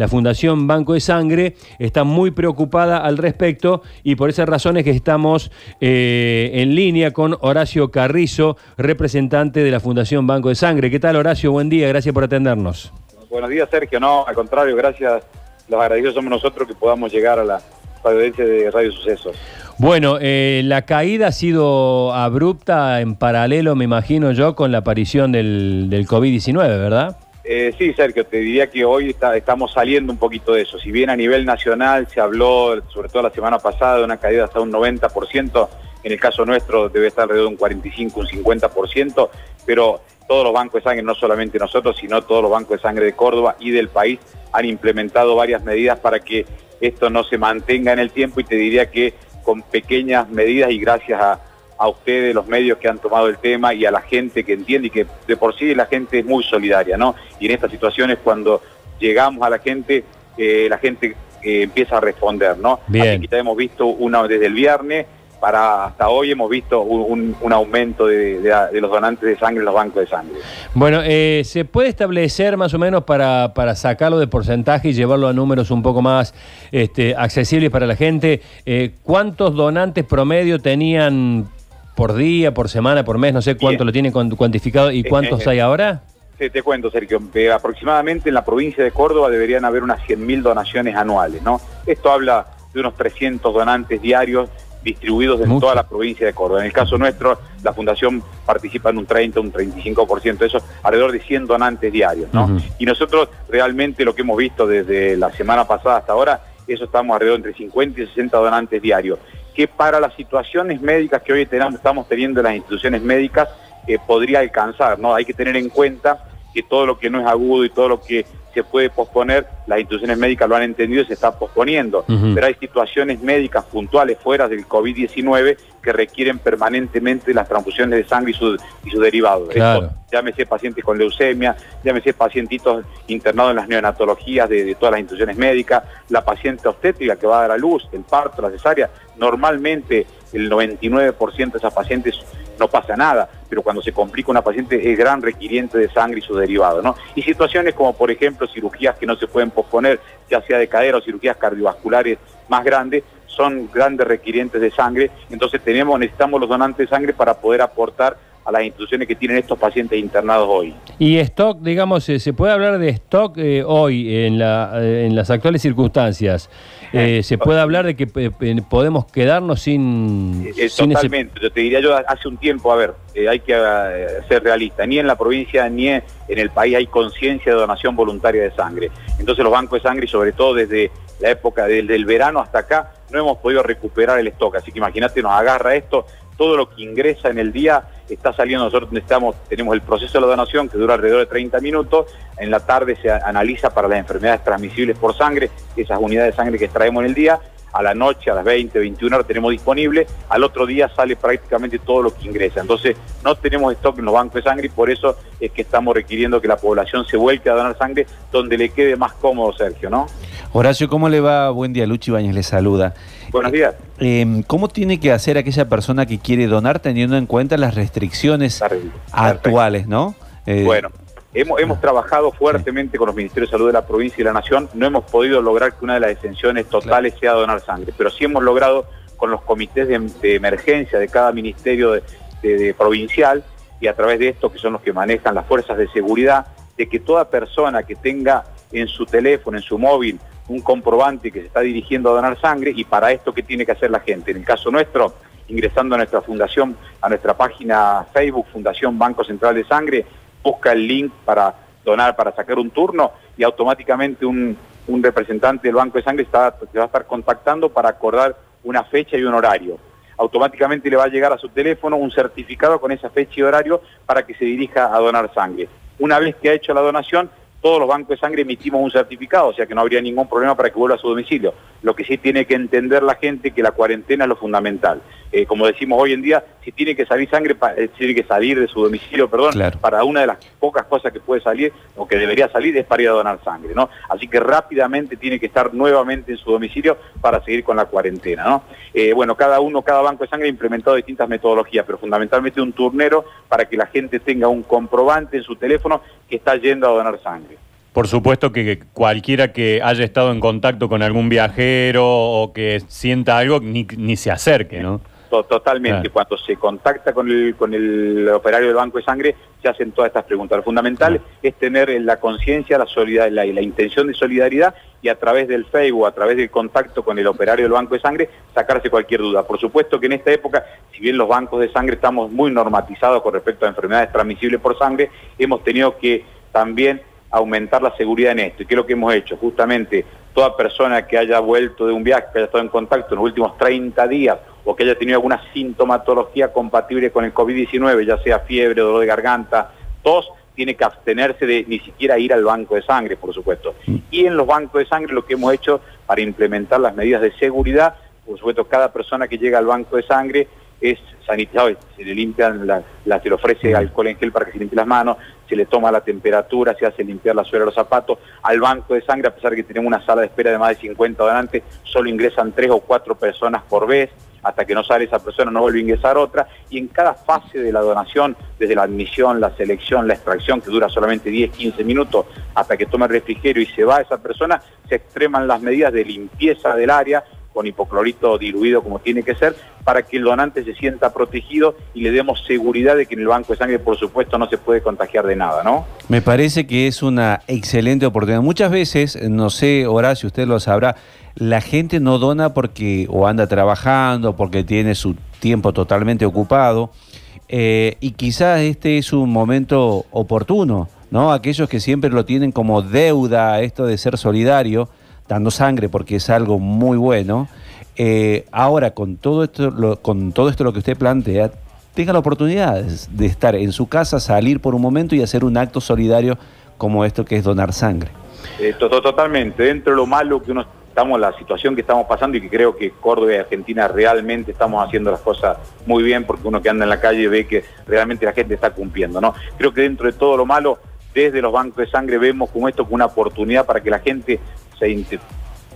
la Fundación Banco de Sangre está muy preocupada al respecto y por esas razones que estamos eh, en línea con Horacio Carrizo, representante de la Fundación Banco de Sangre. ¿Qué tal Horacio? Buen día, gracias por atendernos. Buenos días Sergio, no, al contrario, gracias, los agradecidos somos nosotros que podamos llegar a la audiencia de Radio Sucesos. Bueno, eh, la caída ha sido abrupta en paralelo, me imagino yo, con la aparición del, del COVID-19, ¿verdad? Eh, sí, Sergio, te diría que hoy estamos saliendo un poquito de eso. Si bien a nivel nacional se habló, sobre todo la semana pasada, de una caída hasta un 90%, en el caso nuestro debe estar alrededor de un 45, un 50%, pero todos los bancos de sangre, no solamente nosotros, sino todos los bancos de sangre de Córdoba y del país han implementado varias medidas para que esto no se mantenga en el tiempo y te diría que con pequeñas medidas y gracias a a ustedes, los medios que han tomado el tema y a la gente que entiende y que de por sí la gente es muy solidaria, ¿no? Y en estas situaciones cuando llegamos a la gente, eh, la gente eh, empieza a responder, ¿no? Bien. Aquí hemos visto una desde el viernes para hasta hoy hemos visto un, aumento de, los donantes de sangre en los bancos de sangre. Bueno, eh, ¿se puede establecer más o menos para, para, sacarlo de porcentaje y llevarlo a números un poco más este, accesibles para la gente? ¿Cuántos donantes promedio tenían por día, por semana, por mes, no sé cuánto lo tienen cuantificado y cuántos hay ahora. Sí, te cuento, Sergio. aproximadamente en la provincia de Córdoba deberían haber unas 100.000 donaciones anuales, ¿no? Esto habla de unos 300 donantes diarios distribuidos en toda la provincia de Córdoba. En el caso nuestro, la Fundación participa en un 30, un 35% de eso, alrededor de 100 donantes diarios, ¿no? Y nosotros realmente lo que hemos visto desde la semana pasada hasta ahora, eso estamos alrededor entre 50 y 60 donantes diarios que para las situaciones médicas que hoy tenemos, estamos teniendo en las instituciones médicas eh, podría alcanzar, ¿no? Hay que tener en cuenta que todo lo que no es agudo y todo lo que se puede posponer, las instituciones médicas lo han entendido y se está posponiendo. Pero hay situaciones médicas puntuales fuera del COVID-19 que requieren permanentemente las transfusiones de sangre y sus y su derivados. Claro. Llámese pacientes con leucemia, llámese pacientitos internados en las neonatologías de, todas las instituciones médicas, la paciente obstétrica que va a dar a luz, el parto, la cesárea. Normalmente el 99% de esas pacientes no pasa nada, pero cuando se complica una paciente es gran requiriente de sangre y sus derivados, ¿no? Y situaciones como, por ejemplo, cirugías que no se pueden posponer, ya sea de cadera o cirugías cardiovasculares más grandes, son grandes requirientes de sangre, entonces tenemos, necesitamos los donantes de sangre para poder aportar a las instituciones que tienen estos pacientes internados hoy. Y stock, digamos, eh, ¿se puede hablar de stock eh, hoy en, la, eh, en las actuales circunstancias? ¿Se puede hablar de que podemos quedarnos sin... totalmente, yo te diría yo hace un tiempo, a ver, hay que ser realista, ni en la provincia ni en el país hay conciencia de donación voluntaria de sangre. Entonces los bancos de sangre, sobre todo desde la época del, del verano hasta acá, no hemos podido recuperar el stock. Así que imagínate, nos agarra esto, todo lo que ingresa en el día está saliendo, nosotros necesitamos, tenemos el proceso de la donación que dura alrededor de 30 minutos, en la tarde se analiza para las enfermedades transmisibles por sangre, esas unidades de sangre que extraemos en el día, a la noche, a las 20, 21 horas tenemos disponible, al otro día sale prácticamente todo lo que ingresa. Entonces no tenemos stock en los bancos de sangre y por eso es que estamos requiriendo que la población se vuelque a donar sangre donde le quede más cómodo, Sergio, ¿no? Horacio, ¿cómo le va? Buen día, Luchi Bañez le saluda. Buenos días. Eh, ¿Cómo tiene que hacer aquella persona que quiere donar teniendo en cuenta las restricciones actuales, no? Eh, bueno, hemos, hemos trabajado fuertemente con los Ministerios de Salud de la provincia y la Nación. No hemos podido lograr que una de las exenciones totales sea donar sangre, pero sí hemos logrado con los comités de, emergencia de cada ministerio de provincial y a través de esto, que son los que manejan las fuerzas de seguridad, de que toda persona que tenga en su teléfono, en su móvil, un comprobante que se está dirigiendo a donar sangre y para esto, ¿qué tiene que hacer la gente? En el caso nuestro, ingresando a nuestra fundación, a nuestra página Facebook, Fundación Banco Central de Sangre, busca el link para donar, para sacar un turno y automáticamente un, representante del Banco de Sangre está, te va a estar contactando para acordar una fecha y un horario. Automáticamente le va a llegar a su teléfono un certificado con esa fecha y horario para que se dirija a donar sangre. Una vez que ha hecho la donación, todos los bancos de sangre emitimos un certificado, o sea que no habría ningún problema para que vuelva a su domicilio. Lo que sí tiene que entender la gente que la cuarentena es lo fundamental. Eh, como decimos hoy en día, si tiene que salir sangre, eh, tiene que salir de su domicilio, perdón, para una de las pocas cosas que puede salir o que debería salir es para ir a donar sangre, ¿no? Así que rápidamente tiene que estar nuevamente en su domicilio para seguir con la cuarentena, ¿no? Eh, bueno, cada uno, cada banco de sangre ha implementado distintas metodologías, pero fundamentalmente un turnero para que la gente tenga un comprobante en su teléfono que está yendo a donar sangre. Por supuesto que cualquiera que haya estado en contacto con algún viajero o que sienta algo, ni, ni se acerque, ¿no? Totalmente. Cuando se contacta con el, con el operario del Banco de Sangre, se hacen todas estas preguntas. Lo fundamental es tener la conciencia, la, solidaridad, la, la intención de solidaridad y a través del Facebook, a través del contacto con el operario del Banco de Sangre, sacarse cualquier duda. Por supuesto que en esta época, si bien los bancos de sangre estamos muy normatizados con respecto a enfermedades transmisibles por sangre, hemos tenido que también aumentar la seguridad en esto. ¿Y qué es lo que hemos hecho? Justamente toda persona que haya vuelto de un viaje, que haya estado en contacto en los últimos 30 días o que haya tenido alguna sintomatología compatible con el COVID-19, ya sea fiebre, dolor de garganta, tos, tiene que abstenerse de ni siquiera ir al banco de sangre, por supuesto. Y en los bancos de sangre lo que hemos hecho para implementar las medidas de seguridad, por supuesto, cada persona que llega al banco de sangre es sanitizado, se le limpian, la, se le ofrece alcohol en gel para que se limpie las manos, se le toma la temperatura, se hace limpiar la suela de los zapatos. Al banco de sangre, a pesar de que tenemos una sala de espera de más de 50 donantes, solo ingresan tres o cuatro personas por vez hasta que no sale esa persona no vuelve a ingresar otra, y en cada fase de la donación, desde la admisión, la selección, la extracción, que dura solamente 10, 15 minutos, hasta que toma el refrigerio y se va esa persona, se extreman las medidas de limpieza del área con hipoclorito diluido como tiene que ser, para que el donante se sienta protegido y le demos seguridad de que en el banco de sangre, por supuesto, no se puede contagiar de nada, ¿no? Me parece que es una excelente oportunidad. Muchas veces, no sé, Horacio, usted lo sabrá, la gente no dona porque o anda trabajando, porque tiene su tiempo totalmente ocupado, eh, y quizás este es un momento oportuno, ¿no? Aquellos que siempre lo tienen como deuda, esto de ser solidario, dando sangre porque es algo muy bueno. Eh, ahora, con todo, esto, lo, con todo esto lo que usted plantea, tenga la oportunidad de estar en su casa, salir por un momento y hacer un acto solidario como esto que es donar sangre. Eh, totalmente, dentro de lo malo que uno estamos, la situación que estamos pasando y que creo que Córdoba y Argentina realmente estamos haciendo las cosas muy bien porque uno que anda en la calle ve que realmente la gente está cumpliendo, ¿no? Creo que dentro de todo lo malo, desde los bancos de sangre vemos como esto como una oportunidad para que la gente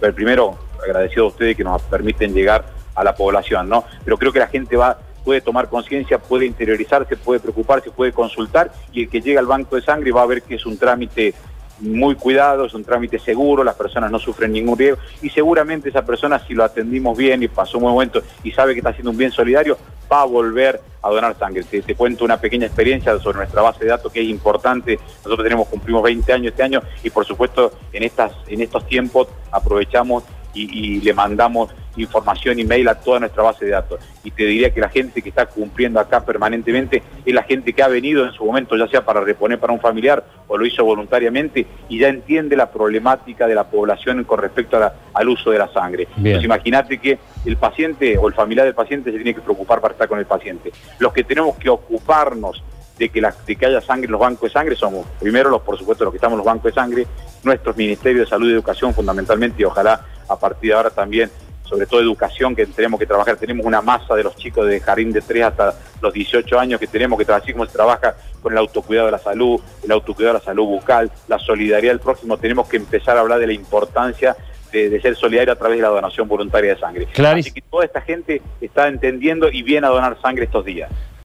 pero primero agradecido a ustedes que nos permiten llegar a la población, ¿no? Pero creo que la gente va puede tomar conciencia, puede interiorizarse, puede preocuparse, puede consultar y el que llega al banco de sangre va a ver que es un trámite muy cuidado, es un trámite seguro, las personas no sufren ningún riesgo y seguramente esa persona si lo atendimos bien y pasó un momento y sabe que está haciendo un bien solidario, va a volver a donar sangre. Te, te, cuento una pequeña experiencia sobre nuestra base de datos que es importante. Nosotros tenemos, cumplimos 20 años este año y por supuesto en, estas, en estos tiempos aprovechamos y, le mandamos información, email a toda nuestra base de datos. Y te diría que la gente que está cumpliendo acá permanentemente es la gente que ha venido en su momento, ya sea para reponer para un familiar o lo hizo voluntariamente, y ya entiende la problemática de la población con respecto al uso de la sangre. Entonces imagínate que el paciente o el familiar del paciente se tiene que preocupar para estar con el paciente. Los que tenemos que ocuparnos de que, la, de que haya sangre en los bancos de sangre somos, primero, los por supuesto, los que estamos en los bancos de sangre, nuestros ministerios de salud y educación fundamentalmente, y ojalá a partir de ahora también, sobre todo educación, que tenemos que trabajar. Tenemos una masa de los chicos de jardín de 3 hasta los 18 años que tenemos que trabajar, así como se trabaja con el autocuidado de la salud, el autocuidado de la salud bucal, la solidaridad del próximo, tenemos que empezar a hablar de la importancia de, ser solidario a través de la donación voluntaria de sangre. Así que toda esta gente está entendiendo y viene a donar sangre estos días.